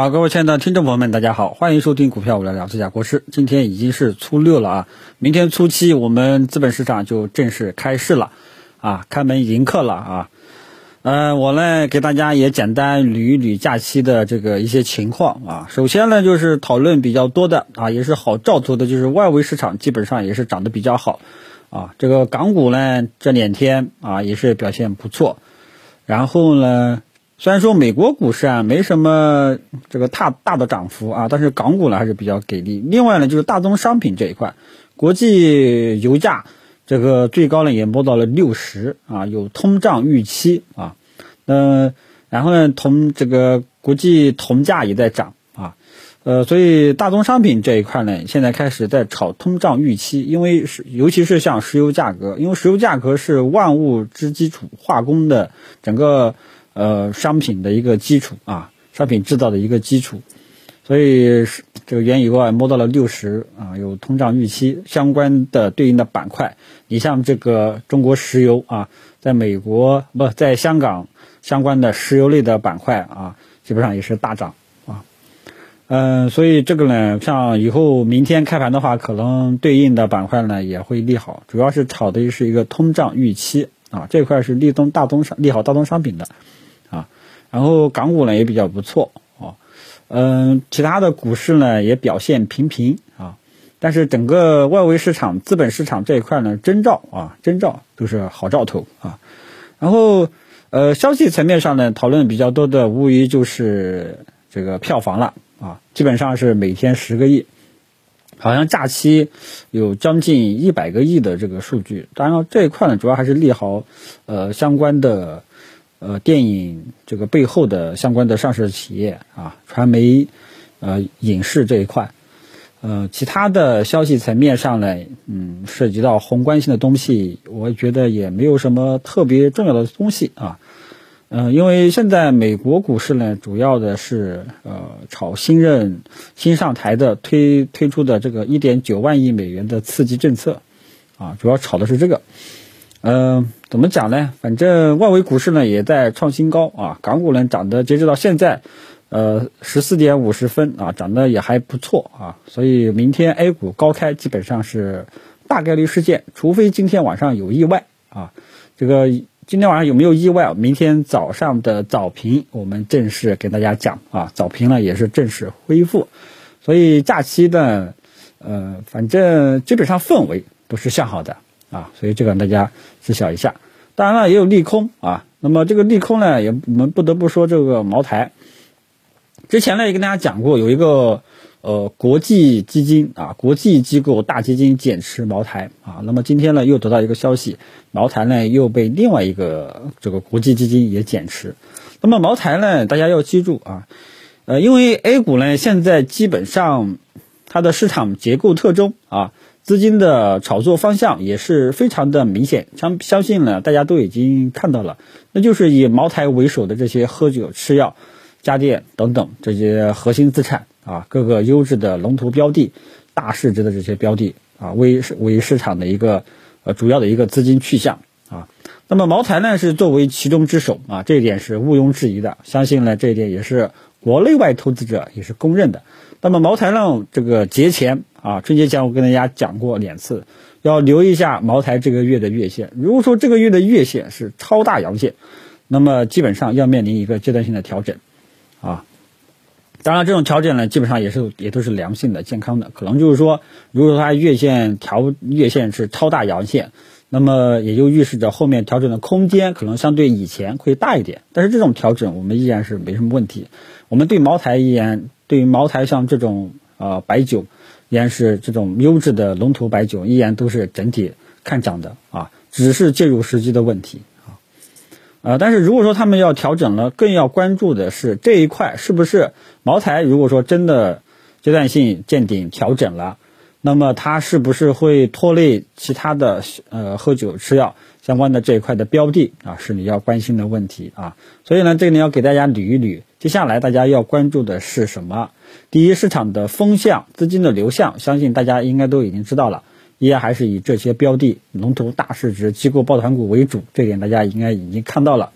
好，各位亲爱的听众朋友们，大家好，欢迎收听股票我来聊，这家国师。今天已经是初六了啊，明天初七我们资本市场就正式开市了啊，开门迎客了啊。嗯，我呢给大家也简单捋一捋假期的这个一些情况啊。首先呢，就是讨论比较多的啊，也是好兆头的，就是外围市场基本上也是涨得比较好啊。这个港股呢这两天啊也是表现不错，然后呢。虽然说美国股市啊没什么这个大大的涨幅啊，但是港股呢还是比较给力。另外呢，就是大宗商品这一块，国际油价这个最高呢也摸到了六十啊，有通胀预期啊。嗯，然后呢，铜这个国际铜价也在涨啊，呃，所以大宗商品这一块呢，现在开始在炒通胀预期，因为是尤其是像石油价格，因为石油价格是万物之基础，化工的整个。呃，商品的一个基础啊，商品制造的一个基础，所以是这个原油啊摸到了六十啊，有通胀预期相关的对应的板块，你像这个中国石油啊，在美国不在香港相关的石油类的板块啊，基本上也是大涨啊，嗯，所以这个呢，像以后明天开盘的话，可能对应的板块呢也会利好，主要是炒的是一个通胀预期啊，这块是利东大宗商利好大宗商品的。然后港股呢也比较不错啊，嗯，其他的股市呢也表现平平啊，但是整个外围市场、资本市场这一块呢，征兆啊，征兆都是好兆头啊。然后呃，消息层面上呢，讨论比较多的无疑就是这个票房了啊，基本上是每天十个亿，好像假期有将近一百个亿的这个数据。当然这一块呢，主要还是利好呃相关的。呃，电影这个背后的相关的上市企业啊，传媒、呃，影视这一块，呃，其他的消息层面上呢，嗯，涉及到宏观性的东西，我觉得也没有什么特别重要的东西啊，嗯，因为现在美国股市呢，主要的是呃，炒新任新上台的推推出的这个一点九万亿美元的刺激政策，啊，主要炒的是这个。嗯，怎么讲呢？反正外围股市呢也在创新高啊，港股呢涨得截止到现在，呃，十四点五十分啊，涨得也还不错啊。所以明天 A 股高开基本上是大概率事件，除非今天晚上有意外啊。这个今天晚上有没有意外？明天早上的早评我们正式给大家讲啊，早评呢也是正式恢复。所以假期呢，呃，反正基本上氛围都是向好的。啊，所以这个大家知晓一下。当然了，也有利空啊。那么这个利空呢，也我们不得不说这个茅台。之前呢也跟大家讲过，有一个呃国际基金啊，国际机构大基金减持茅台啊。那么今天呢又得到一个消息，茅台呢又被另外一个这个国际基金也减持。那么茅台呢，大家要记住啊，呃，因为 A 股呢现在基本上它的市场结构特征啊。资金的炒作方向也是非常的明显，相相信呢，大家都已经看到了，那就是以茅台为首的这些喝酒、吃药、家电等等这些核心资产啊，各个优质的龙头标的、大市值的这些标的啊，为为市场的一个呃主要的一个资金去向啊。那么茅台呢是作为其中之首啊，这一点是毋庸置疑的，相信呢这一点也是国内外投资者也是公认的。那么茅台呢这个节前。啊，春节前我跟大家讲过两次，要留意一下茅台这个月的月线。如果说这个月的月线是超大阳线，那么基本上要面临一个阶段性的调整，啊，当然这种调整呢，基本上也是也都是良性的、健康的。可能就是说，如果说它月线调月线是超大阳线，那么也就预示着后面调整的空间可能相对以前会大一点。但是这种调整我们依然是没什么问题。我们对茅台依然对于茅台像这种啊白酒。依然是这种优质的龙头白酒，依然都是整体看涨的啊，只是介入时机的问题啊。呃，但是如果说他们要调整了，更要关注的是这一块是不是茅台？如果说真的阶段性见顶调整了，那么它是不是会拖累其他的呃喝酒吃药相关的这一块的标的啊？是你要关心的问题啊。所以呢，这里要给大家捋一捋，接下来大家要关注的是什么？第一，市场的风向、资金的流向，相信大家应该都已经知道了。依然还是以这些标的、龙头大市值、机构抱团股为主，这点大家应该已经看到了。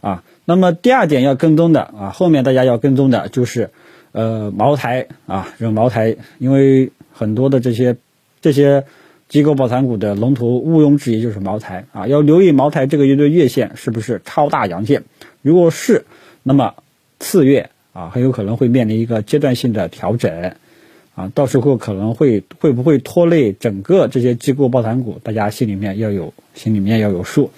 啊，那么第二点要跟踪的啊，后面大家要跟踪的就是呃茅台啊，这个茅台，因为很多的这些这些机构抱团股的龙头毋庸置疑就是茅台啊，要留意茅台这个月的月线是不是超大阳线，如果是，那么次月啊很有可能会面临一个阶段性的调整。啊，到时候可能会会不会拖累整个这些机构抱团股？大家心里面要有心里面要有数，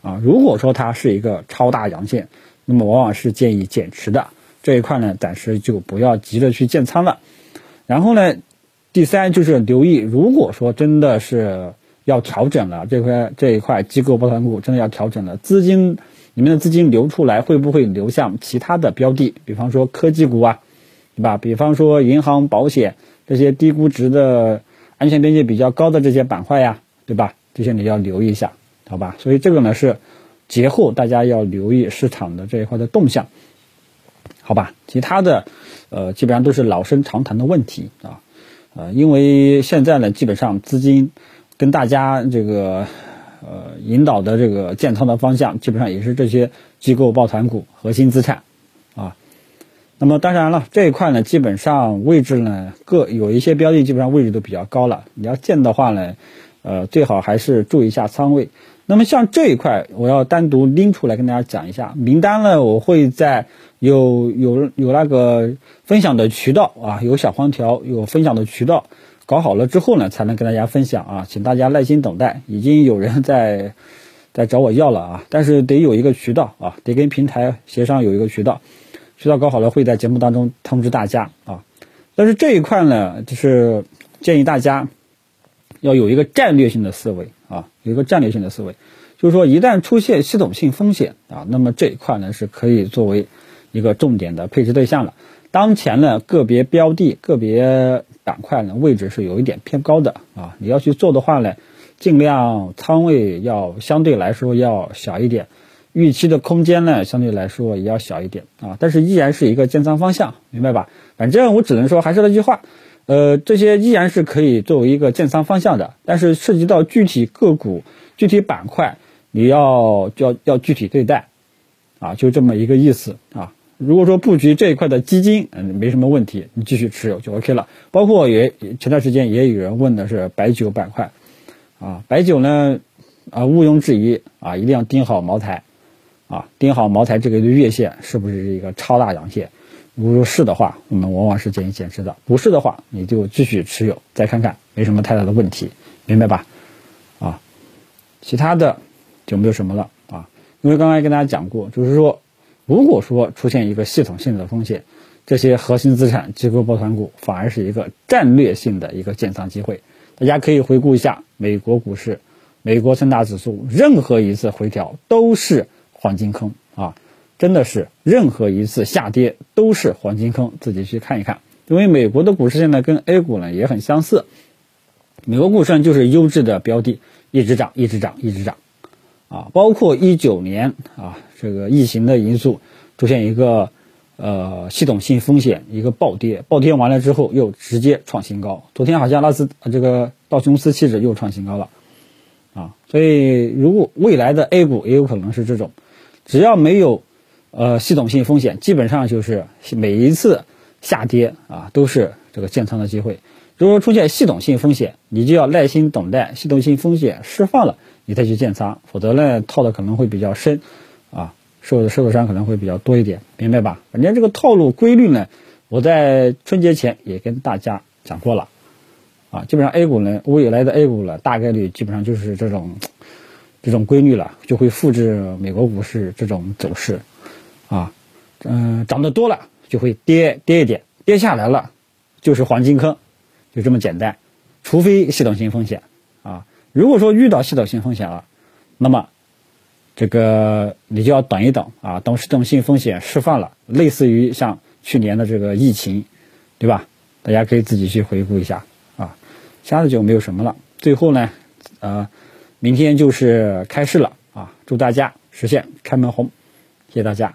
啊，如果说它是一个超大阳线，那么往往是建议减持的这一块呢，暂时就不要急着去建仓了。然后呢，第三就是留意，如果说真的是要调整了，这块这一块机构抱团股真的要调整了，资金里面的资金流出来，会不会流向其他的标的？比方说科技股啊？对吧？比方说银行、保险这些低估值的、安全边界比较高的这些板块呀，对吧？这些你要留意一下，好吧？所以这个呢是节后大家要留意市场的这一块的动向，好吧？其他的呃基本上都是老生常谈的问题啊，呃，因为现在呢基本上资金跟大家这个呃引导的这个建仓的方向，基本上也是这些机构抱团股、核心资产。啊那么当然了，这一块呢，基本上位置呢各有一些标的，基本上位置都比较高了。你要建的话呢，呃，最好还是注意一下仓位。那么像这一块，我要单独拎出来跟大家讲一下名单呢，我会在有有有那个分享的渠道啊，有小黄条，有分享的渠道，搞好了之后呢，才能跟大家分享啊，请大家耐心等待。已经有人在在找我要了啊，但是得有一个渠道啊，得跟平台协商有一个渠道。渠道搞好了，会在节目当中通知大家啊。但是这一块呢，就是建议大家要有一个战略性的思维啊，有一个战略性的思维，就是说一旦出现系统性风险啊，那么这一块呢是可以作为一个重点的配置对象了。当前呢，个别标的、个别板块呢位置是有一点偏高的啊，你要去做的话呢，尽量仓位要相对来说要小一点。预期的空间呢，相对来说也要小一点啊，但是依然是一个建仓方向，明白吧？反正我只能说还是那句话，呃，这些依然是可以作为一个建仓方向的，但是涉及到具体个股、具体板块，你要要要具体对待，啊，就这么一个意思啊。如果说布局这一块的基金，嗯，没什么问题，你继续持有就 OK 了。包括也前段时间也有人问的是白酒板块，啊，白酒呢，啊，毋庸置疑啊，一定要盯好茅台。啊，盯好茅台这个月线是不是一个超大阳线？如果是的话，我们往往是建议减持的；不是的话，你就继续持有，再看看，没什么太大的问题，明白吧？啊，其他的就没有什么了啊。因为刚才跟大家讲过，就是说，如果说出现一个系统性的风险，这些核心资产、机构抱团股反而是一个战略性的一个建仓机会。大家可以回顾一下美国股市、美国三大指数，任何一次回调都是。黄金坑啊，真的是任何一次下跌都是黄金坑，自己去看一看。因为美国的股市现在跟 A 股呢也很相似，美国股市就是优质的标的，一直涨，一直涨，一直涨，啊，包括一九年啊，这个疫情的因素出现一个呃系统性风险一个暴跌，暴跌完了之后又直接创新高，昨天好像纳斯这个道琼斯期指又创新高了，啊，所以如果未来的 A 股也有可能是这种。只要没有，呃，系统性风险，基本上就是每一次下跌啊，都是这个建仓的机会。如果出现系统性风险，你就要耐心等待系统性风险释放了，你再去建仓，否则呢，套的可能会比较深，啊，受的受的伤可能会比较多一点，明白吧？反正这个套路规律呢，我在春节前也跟大家讲过了，啊，基本上 A 股呢，未来的 A 股呢，大概率基本上就是这种。这种规律了，就会复制美国股市这种走势，啊，嗯，涨得多了就会跌跌一点，跌下来了就是黄金坑，就这么简单。除非系统性风险啊，如果说遇到系统性风险了，那么这个你就要等一等啊，等系统性风险释放了，类似于像去年的这个疫情，对吧？大家可以自己去回顾一下啊，其他的就没有什么了。最后呢，呃。明天就是开市了啊！祝大家实现开门红，谢谢大家。